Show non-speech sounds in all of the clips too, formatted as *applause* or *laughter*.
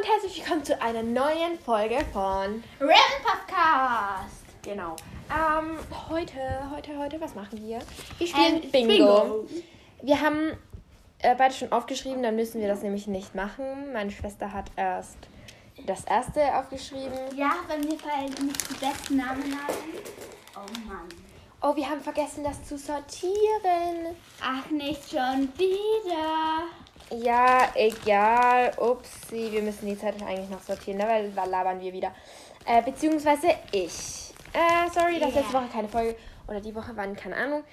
und herzlich willkommen zu einer neuen Folge von Raven Podcast. Genau. Ähm, heute, heute, heute, was machen wir? Wir spielen Ähm, Bingo. Bingo. Wir haben äh, beide schon aufgeschrieben, dann müssen wir das nämlich nicht machen. Meine Schwester hat erst das erste aufgeschrieben. Ja, weil mir fallen nicht die besten Namen ein. Oh Mann. Oh, wir haben vergessen, das zu sortieren. Ach, nicht schon wieder. Ja, egal. Upsi, wir müssen die Zettel eigentlich noch sortieren, ne? weil da labern wir wieder. Äh, beziehungsweise ich. Äh, sorry, dass letzte Woche keine Folge oder die Woche waren, keine Ahnung.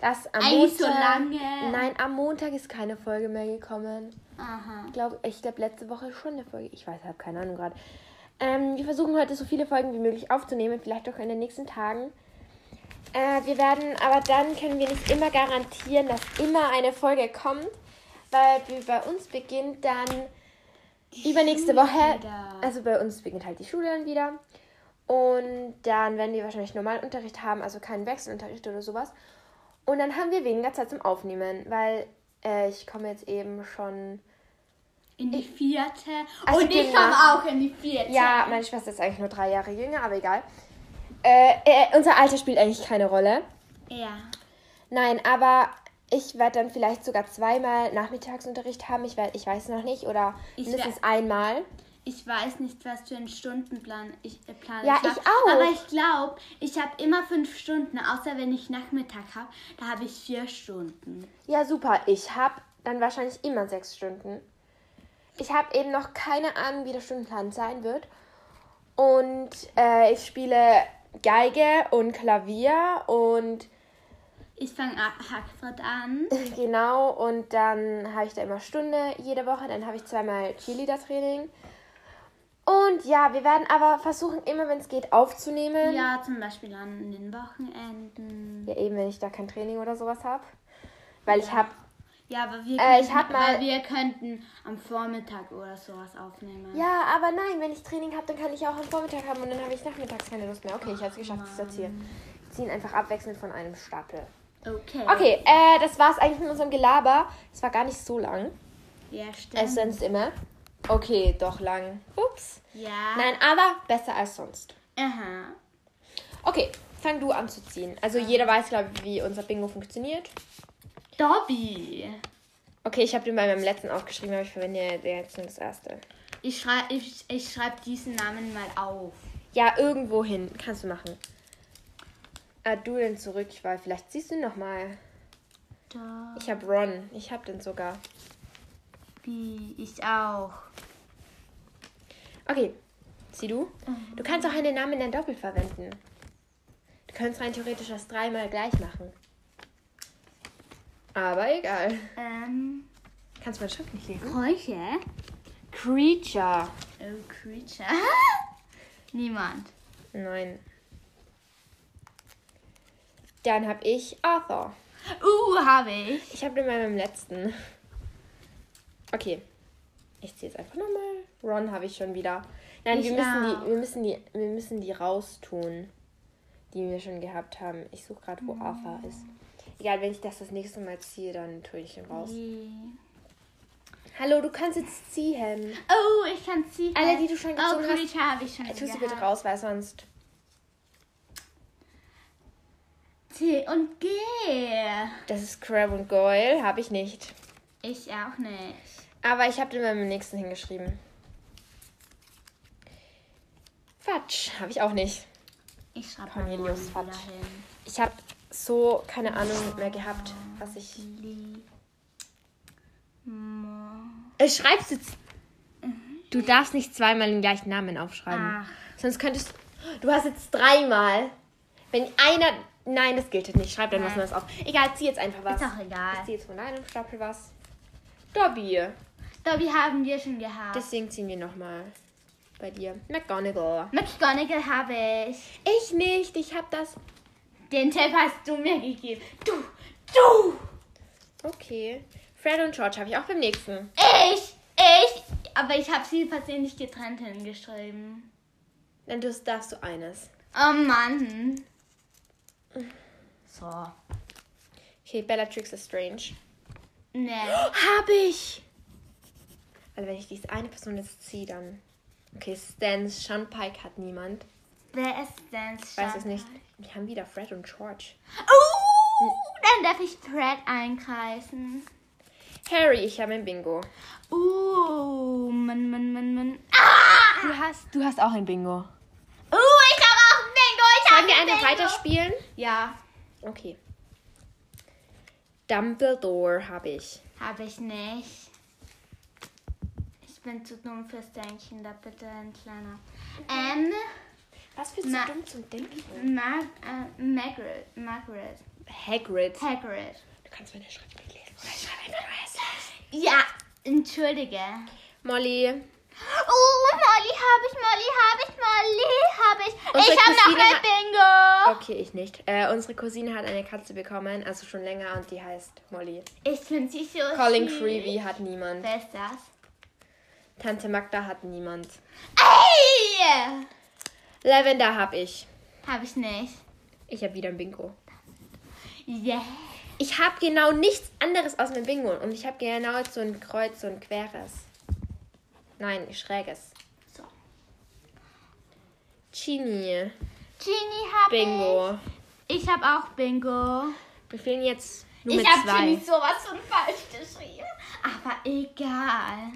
Das am Eigentlich so Montag. lange. Nein, am Montag ist keine Folge mehr gekommen. Aha. Ich glaube, ich glaub, letzte Woche schon eine Folge. Ich weiß, habe keine Ahnung gerade. Ähm, wir versuchen heute so viele Folgen wie möglich aufzunehmen, vielleicht auch in den nächsten Tagen. Äh, wir werden, aber dann können wir nicht immer garantieren, dass immer eine Folge kommt, weil bei uns beginnt dann übernächste Schule Woche. wieder. Also bei uns beginnt halt die Schule dann wieder. Und dann werden wir wahrscheinlich normalen Unterricht haben, also keinen Wechselunterricht oder sowas. Und dann haben wir weniger Zeit zum Aufnehmen, weil äh, ich komme jetzt eben schon In die vierte. Also Und ich komme auch in die vierte. Ja, meine Schwester ist eigentlich nur drei Jahre jünger, aber egal. Äh, äh, unser Alter spielt eigentlich keine Rolle. Ja. Nein, aber ich werde dann vielleicht sogar zweimal Nachmittagsunterricht haben. Ich, werd, ich weiß noch nicht. Oder Ich mindestens einmal. Ich weiß nicht, was für einen Stundenplan ich äh, Plan Ja, hab, ich auch. Aber ich glaube, ich habe immer fünf Stunden, außer wenn ich Nachmittag habe. Da habe ich vier Stunden. Ja, super. Ich habe dann wahrscheinlich immer sechs Stunden. Ich habe eben noch keine Ahnung, wie der Stundenplan sein wird. Und äh, ich spiele Geige und Klavier und Ich fange Hackford an. *laughs* Genau, und dann habe ich da immer Stunde jede Woche. Dann habe ich zweimal Cheerleader-Training. Und ja, wir werden aber versuchen, immer wenn es geht, aufzunehmen. Ja, zum Beispiel an den Wochenenden. Ja, eben, wenn ich da kein Training oder sowas habe. Weil ich habe. Ja, aber wir, Äh, ich könnten, hab mal- weil wir könnten am Vormittag oder sowas aufnehmen. Ja, aber nein, wenn ich Training habe, dann kann ich auch am Vormittag haben und dann habe ich nachmittags keine Lust mehr. Okay, ich habe es geschafft zu sortieren. Wir ziehen einfach abwechselnd von einem Stapel. Okay. Okay, äh, das war's eigentlich mit unserem Gelaber. Es war gar nicht so lang. Ja, Als stimmt. sonst immer. Okay, doch lang. Ups. Ja. Nein, aber besser als sonst. Aha. Okay, fang du an zu ziehen. Also jeder weiß, glaube ich, wie unser Bingo funktioniert. Dobby. Okay, ich habe den bei meinem letzten aufgeschrieben, aber ich verwende jetzt nur das erste. Ich schreibe ich, ich schreib diesen Namen mal auf. Ja, irgendwo hin. Kannst du machen. Ah, du den zurück, weil vielleicht siehst du ihn noch mal. Dobby. Ich habe Ron. Ich habe den sogar. Ich auch. Okay, zieh du. Du kannst auch einen Namen in Doppel verwenden. Du kannst rein theoretisch das dreimal gleich machen. Aber egal. Ähm, Kannst du meine Schrift nicht lesen? Räuche? Creature. Oh, Creature. *laughs* Niemand. Nein. Dann habe ich Arthur. Uh, habe ich. Ich habe den bei meinem letzten. Okay. Ich ziehe jetzt einfach nochmal. Ron habe ich schon wieder. Nein, Ich wir müssen, auch. die, wir, müssen die, wir müssen die raustun, die wir schon gehabt haben. Ich suche gerade, wo Arthur ist. Egal, wenn ich das das nächste Mal ziehe, dann tue ich ihn raus. Hallo, du kannst jetzt ziehen. Oh, ich kann sie. Alle, die du schon Oh, gezogen hast, Creature habe ich schon Tu sie bitte raus, weil sonst. T und G. Das ist Crab und Goyle, habe ich nicht. Ich auch nicht. Aber ich habe den beim nächsten hingeschrieben. Quatsch, habe ich auch nicht. Ich schreibe Cornelius Fatsch. Ich habe so keine Ahnung mehr gehabt, was ich. Äh, schreibst jetzt. Du darfst nicht zweimal den gleichen Namen aufschreiben. Ach. Sonst könntest. Du hast jetzt dreimal. Wenn einer. Nein, das gilt nicht. Schreib dann was. Neues auf. Egal, zieh jetzt einfach was. Ist auch egal. Ich zieh jetzt von deinem Stapel was. Dobby. Dobby haben wir schon gehabt. Deswegen ziehen wir nochmal bei dir. McGonagall. McGonagall habe ich. Ich nicht. Ich hab das. Den Tipp hast du mir gegeben. Du, du. Okay. Fred und George habe ich auch beim nächsten. Ich, ich. Aber ich habe sie versehentlich getrennt hingeschrieben. Dann darfst du eines. Oh Mann. So. Okay, Bellatrix ist strange. Nee. Hab ich! Also wenn ich diese eine Person jetzt ziehe, dann. Okay, Stan Sean Pike hat niemand. Wer ist denn Ich weiß es nicht. Wir haben wieder Fred und George. Oh, dann darf ich Fred einkreisen. Harry, ich habe ein Bingo. Uh, Mann, Mann, Mann, Mann. Ah! Du hast, du hast auch ein Bingo. Uh, ich habe auch ein Bingo. Ich Sollen habe wir ein einfach Bingo. Weiterspielen? Ja, Okay. Dumbledore habe ich. habe ich nicht. Ich bin zu dumm fürs Denken, da bitte ein kleiner. Ähm, Was für zu dumm zum Denken? Mar äh, Margaret, Margaret, Hagrid. Hagrid. Du kannst meine Schrift nicht lesen. Oder ich schreibe einfach. Ja, entschuldige. Molly. Oh, Molly habe ich, Molly habe ich, Molly habe ich. Unsere ich habe noch Cousine ein hat- Bingo. Okay, ich nicht. Äh, unsere Cousine hat eine Katze bekommen, also schon länger, und die heißt Molly. Ich finde sie so Colin süß. Creevy hat niemand. Wer ist das? Tante Magda hat niemand. Ey! Lavender habe ich. Habe ich nicht. Ich habe wieder ein Bingo. Yeah. Ich habe genau nichts anderes aus meinem Bingo. Und ich habe genau so ein Kreuz, so ein queres. Nein, schräges. So. Genie. Genie habe Bingo. ich. Ich habe auch Bingo. Wir fehlen jetzt nur Ich mit habe zwei. Genie sowas von falsch geschrieben. Aber egal.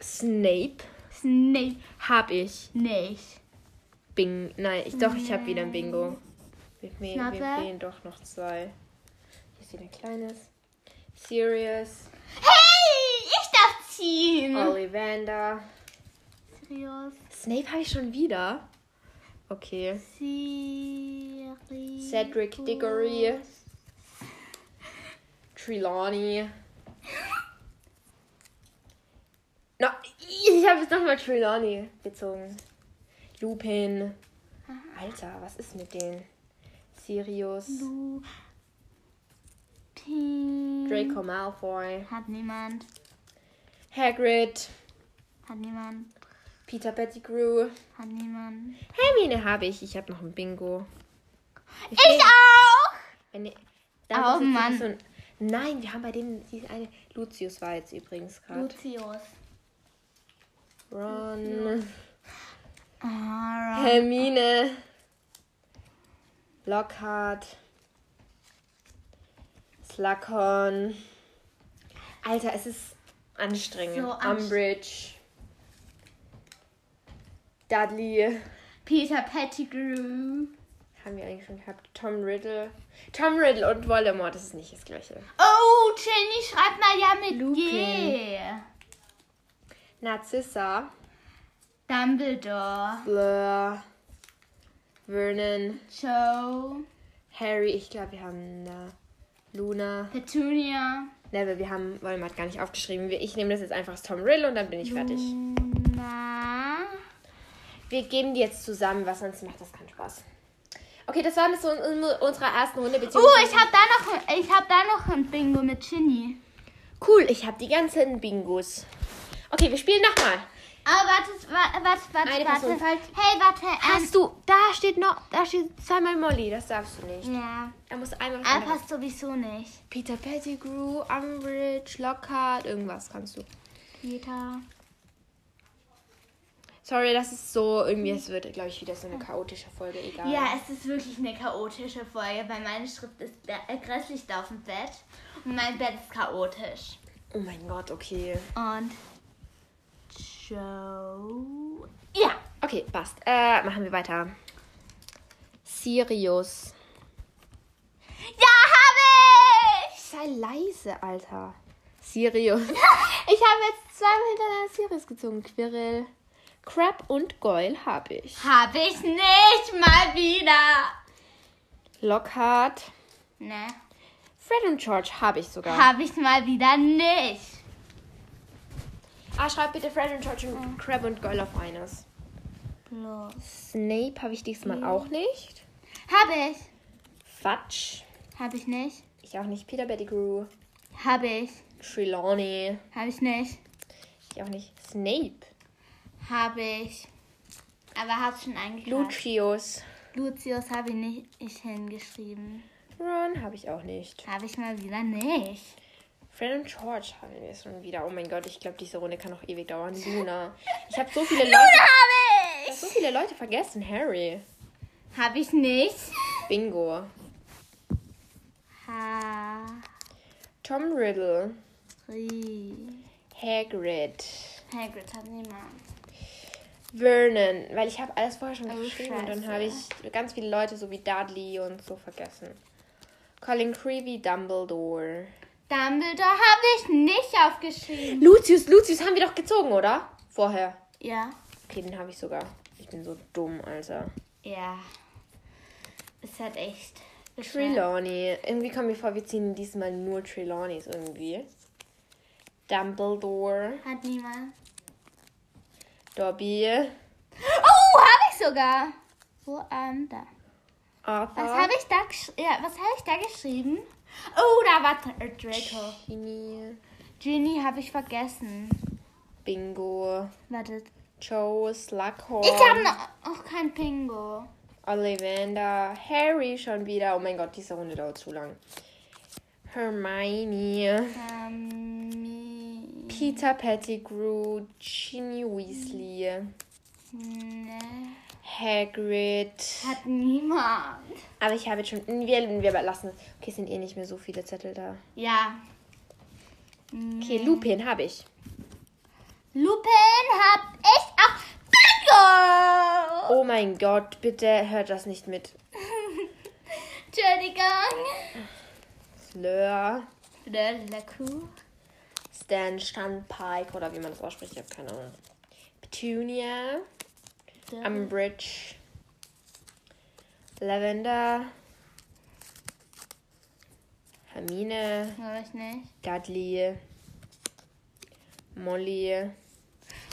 Snape Snape habe ich. nicht. Bing. Nein, ich, doch, ich habe wieder ein Bingo. Wir, wir, wir Schnappe. fehlen doch noch zwei. Hier ist wieder ein kleines. Sirius. Hey, ziehen. Ollivander. Sirius. Snape habe ich schon wieder. Okay. Sirius. Cedric Diggory. Trelawney. *laughs* No, ich habe jetzt nochmal Trelawney gezogen. Lupin. Alter, was ist mit denen? Sirius. Lu. Pin. Draco Malfoy. Hat niemand. Hat Hagrid. niemand. Peter Pettigrew. Hat niemand. Hermine habe ich. Ich habe noch ein Bingo. Ich auch! Eine, Oh, ist jetzt Mann. So ein, nein, wir haben bei dem diese eine. Lucius war jetzt übrigens gerade. Lucius. Ron. Ah, Hermine. Lockhart. Slughorn. Alter, es ist anstrengend. So Umbridge. Dudley. Peter Pettigrew. Haben wir eigentlich schon gehabt. Tom Riddle. Tom Riddle und Voldemort, das ist nicht das gleiche. Oh, Jenny schreibt mal ja mit G. Narzissa. Dumbledore. Blur. Vernon. Joe. Harry. Ich glaube, wir haben da Luna. Petunia. Neville, wir haben Voldemort gar nicht aufgeschrieben. Ich nehme das jetzt einfach als Tom Riddle und dann bin ich fertig. Luna. Wir geben die jetzt zusammen, was sonst macht das keinen Spaß. Okay, das war mit so in unserer ersten Runde. Oh, ich habe da noch, ich habe da noch ein Bingo mit Ginny. Cool, ich habe die ganzen Bingos. Okay, wir spielen nochmal. Aber warte, warte, warte, warte, Eine warte. Person fällt. Hey, warte. Ähm, Hast du, da steht noch, da steht zweimal Molly, das darfst du nicht. ja, Da muss einmal anderes. passt sowieso nicht. Peter Pettigrew, Umbridge, Lockhart, irgendwas kannst du. Peter. Sorry, das ist so, irgendwie, es wird, glaube ich, wieder so eine chaotische Folge, egal. Ja, es ist wirklich eine chaotische Folge, weil meine Schrift ist äh, grässlich da auf dem Bett und mein Bett ist chaotisch. Oh mein Gott, okay. Und Joe. Ja, Okay, passt. Äh, machen wir weiter. Sirius. ja, habe ich. Sei leise, Alter. Sirius. *laughs* ich habe jetzt zweimal hintereinander Sirius gezogen. Quirrell. Crab und Goyle habe ich. Habe ich nicht mal wieder. Lockhart. Ne, Fred und George habe ich sogar. habe ich mal wieder nicht. Ah, schreib bitte Fred und George und Crab und Goyle auf eines. Los. Snape habe ich diesmal auch nicht. Habe ich. Fudge. Habe ich nicht. Ich auch nicht. Peter Pettigrew. Habe ich. Trelawney. Habe ich nicht. Ich auch nicht. Snape. Habe ich. Aber hast schon eingetragen. Lucius. Lucius habe ich nicht ich hingeschrieben. Ron habe ich auch nicht. Habe ich mal wieder nicht. Fred und George haben wir schon wieder. Oh mein Gott, ich glaube, diese Runde kann noch ewig dauern. Luna. Ich habe so viele Leute. Habe Ich hab so viele Leute vergessen. Harry. Habe ich nicht. Bingo. Ha. Tom Riddle. Ri. Hagrid. Hagrid hat niemand. Vernon. Weil ich habe alles vorher schon Oh, geschrieben und dann scheiße. habe ich ganz viele Leute so wie Dudley und so vergessen. Colin Creevy, Dumbledore. Dumbledore habe ich nicht aufgeschrieben. Lucius, Lucius haben wir doch gezogen, oder? Vorher. Ja. Okay, den habe ich sogar. Ich bin so dumm, Alter. Ja. Es hat echt. Trelawney. Irgendwie kommt mir vor, wir ziehen diesmal nur Trelawneys irgendwie. Dumbledore. Hat niemand. Dobby. Oh, habe ich sogar. Wo ähm, da. Arthur. Was habe ich da ja, was habe ich da geschrieben? Oh, da war äh, Draco. Ginny. Ginny habe ich vergessen. Bingo. Wartet. Joe. Slughorn. Ich habe noch kein Pingo. Ollivander. Harry schon wieder. Oh mein Gott, diese Runde dauert zu lang. Hermione. Ähm, Peter Pettigrew. Ginny Weasley. ne, Hagrid. hat niemand. Aber ich habe jetzt schon. Wir, wir lassen. Okay, es sind eh nicht mehr so viele Zettel da. Ja. Okay, Lupin habe ich. Lupin hab ich auch. Bingo! Oh mein Gott, bitte hört das nicht mit. *laughs* Entschuldigung. Slur, La Kuh. Stan Standpike oder wie man das ausspricht, ich habe keine Ahnung. Petunia, Umbridge, Lavender, Hermine, ich nicht. Dudley, Molly,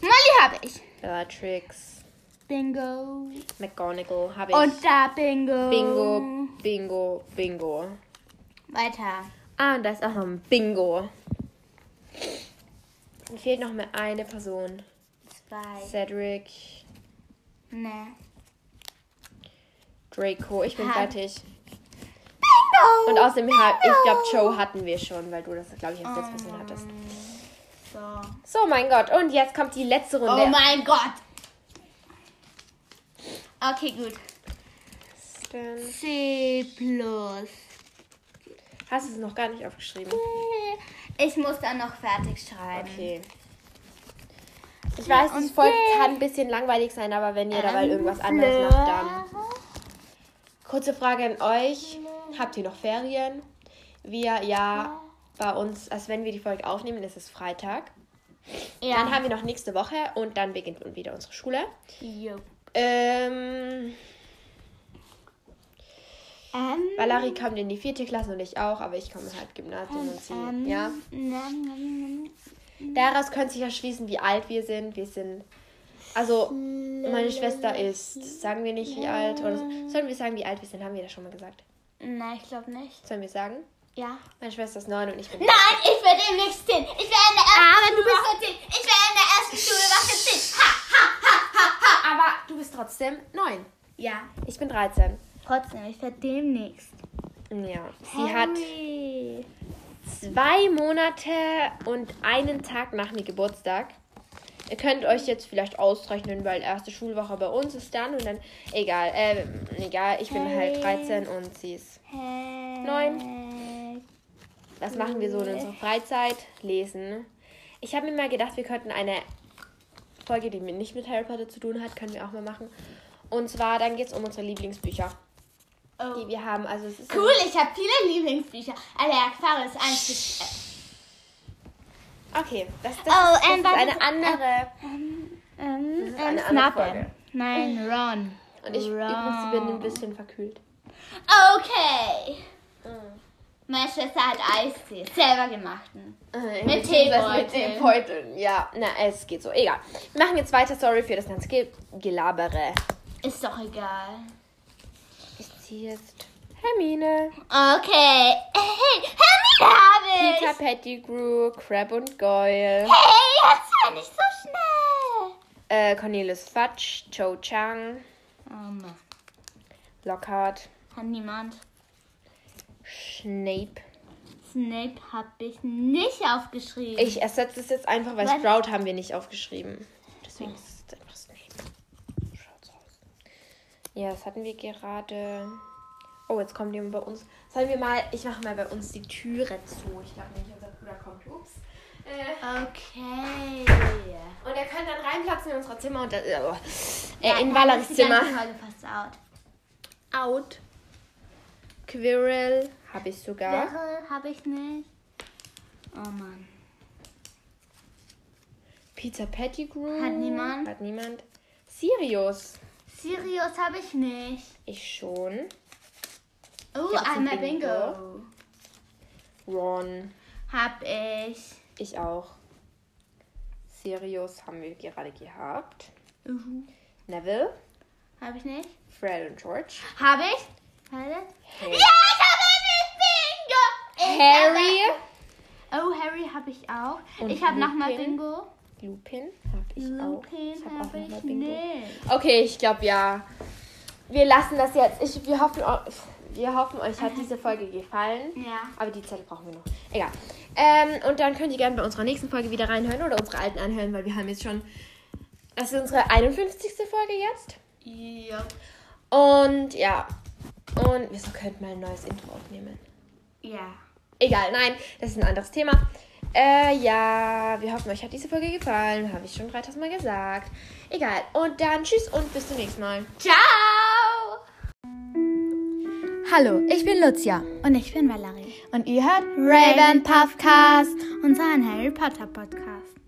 Molly habe ich. Bellatrix, Bingo. McGonagall habe ich. Und da Bingo. Bingo, Bingo, Bingo. Weiter. Ah, und da ist auch noch ein Bingo. Mir fehlt noch mehr eine Person. Zwei. Cedric, Ne. Draco. Ich bin Ha- fertig. Bingo! Und außerdem, ha- ich glaube, Joe hatten wir schon, weil du das, glaube ich, als letzte Person hattest. So. So, mein Gott. Und jetzt kommt die letzte Runde. Oh mein Gott. Okay, gut. C plus. Hast du es noch gar nicht aufgeschrieben? Ich muss dann noch fertig schreiben. Okay. Ich weiß, die Folge kann ein bisschen langweilig sein, aber wenn ihr dabei Ähm, irgendwas anderes macht, dann. Kurze Frage an euch. Habt ihr noch Ferien? Wir, ja, bei uns, also wenn wir die Folge aufnehmen, ist es Freitag. Ja. Dann haben wir noch nächste Woche und dann beginnt wieder unsere Schule. Jo. Ähm, Ähm, Valerie kommt in die vierte Klasse und ich auch, aber ich komme halt Gymnasium und sie. ähm, Ja. Ähm, Daraus könnte sich erschließen, wie alt wir sind. Wir sind. Also, meine Schwester ist. Sagen wir nicht, wie alt. Oder sollen wir sagen, wie alt wir sind? Haben wir das schon mal gesagt? Nein, ich glaube nicht. Sollen wir sagen? Ja. Meine Schwester ist neun und ich bin. Nein, ich werde demnächst 10. Ich werde in der ersten Aber du bist 10. Ich werde in der ersten Schulwache 10. Ha, ha, ha, ha, ha. Aber du bist trotzdem neun. Ja. Ich bin 13. Trotzdem, ich werde demnächst. Ja. Sie hat Harry. Zwei Monate und einen Tag nach mir Geburtstag. Ihr könnt euch jetzt vielleicht ausrechnen, weil erste Schulwoche bei uns ist dann und dann. Egal, äh, egal, ich bin halt 13 und sie ist. Neun. Was machen wir so in unserer Freizeit? Lesen. Ich habe mir mal gedacht, wir könnten eine Folge, die nicht mit Harry Potter zu tun hat, können wir auch mal machen. Und zwar, dann geht es um unsere Lieblingsbücher, Oh. die wir haben. Also es ist Cool, ich habe viele Lieblingsbücher. Aber Aquarius 1 bis Okay, das, das, Oh, das ähm, ist warte, eine andere. Ähm, ist ähm, eine andere. Folge. Nein, Ron. Und ich übrigens bin ein bisschen verkühlt. Okay. Meine Schwester hat Eistee selber gemachten. Äh, Mit beziehungsweise Mit Teebeutel. Teebeuteln. Ja, na, es geht so. Egal. Wir machen jetzt weiter. Sorry für das ganze Ge Gelabere. Ist doch egal. Ziehe jetzt Hermine. Okay. Hey, Hermine habe ich. Peter Pettigrew, Crab und Goyle. Hey, das war nicht so schnell. Äh, Cornelius Fudge, Cho Chang, Mann. Lockhart, Hat niemand. Snape, Snape habe ich nicht aufgeschrieben. Ich ersetze es jetzt einfach, weil Was? Sprout haben wir nicht aufgeschrieben. Deswegen ist es jetzt einfach Snape. Schaut's aus. Ja, das hatten wir gerade. Oh, jetzt kommt jemand bei uns. Sollen wir mal. Ich mache mal bei uns die Türe zu. Ich glaube nicht, unser Bruder kommt. Ups. Äh, Okay. und er kann dann reinplatzen in unser Zimmer und äh, oh, äh, Ja, in dann ist die ganze Zimmer. Fast out. Out. Quirrell habe ich sogar. Wäre habe ich nicht. Oh Mann. Pizza Pettigrew. Hat niemand. Hat niemand. Sirius. Sirius habe ich nicht. Ich schon. Oh, einmal Bingo? Bingo. Ron. Hab ich. Ich auch. Sirius haben wir gerade gehabt. Uh, Neville. habe ich nicht. Fred und George. Habe ich? Warte. Harry. Ja, ich habe nicht Bingo. Ich Harry. Habe, oh, Harry habe ich auch. Und ich habe nochmal? Bingo. Lupin habe ich auch. Lupin Ich habe auch habe nochmal ich Bingo. nicht. Okay, ich glaube ja. Wir lassen das jetzt. Ich, wir, hoffen, wir hoffen, euch hat diese Folge gefallen. Ja. Aber die Zettel brauchen wir noch. Egal. Ähm, und dann könnt ihr gerne bei unserer nächsten Folge wieder reinhören oder unsere alten anhören, weil wir haben jetzt schon. Das ist unsere 51. Folge jetzt. Ja. Und ja. Und wir könnten mal ein neues Intro aufnehmen. Ja. Egal, nein, das ist ein anderes Thema. Äh, ja, wir hoffen, euch hat diese Folge gefallen. Habe ich schon 3000 Mal gesagt. Egal. Und dann tschüss und bis zum nächsten Mal. Ciao. Hallo, ich bin Lucia Und ich bin Valerie. und ihr hört Raven Puffcast. Unser Harry Potter Podcast.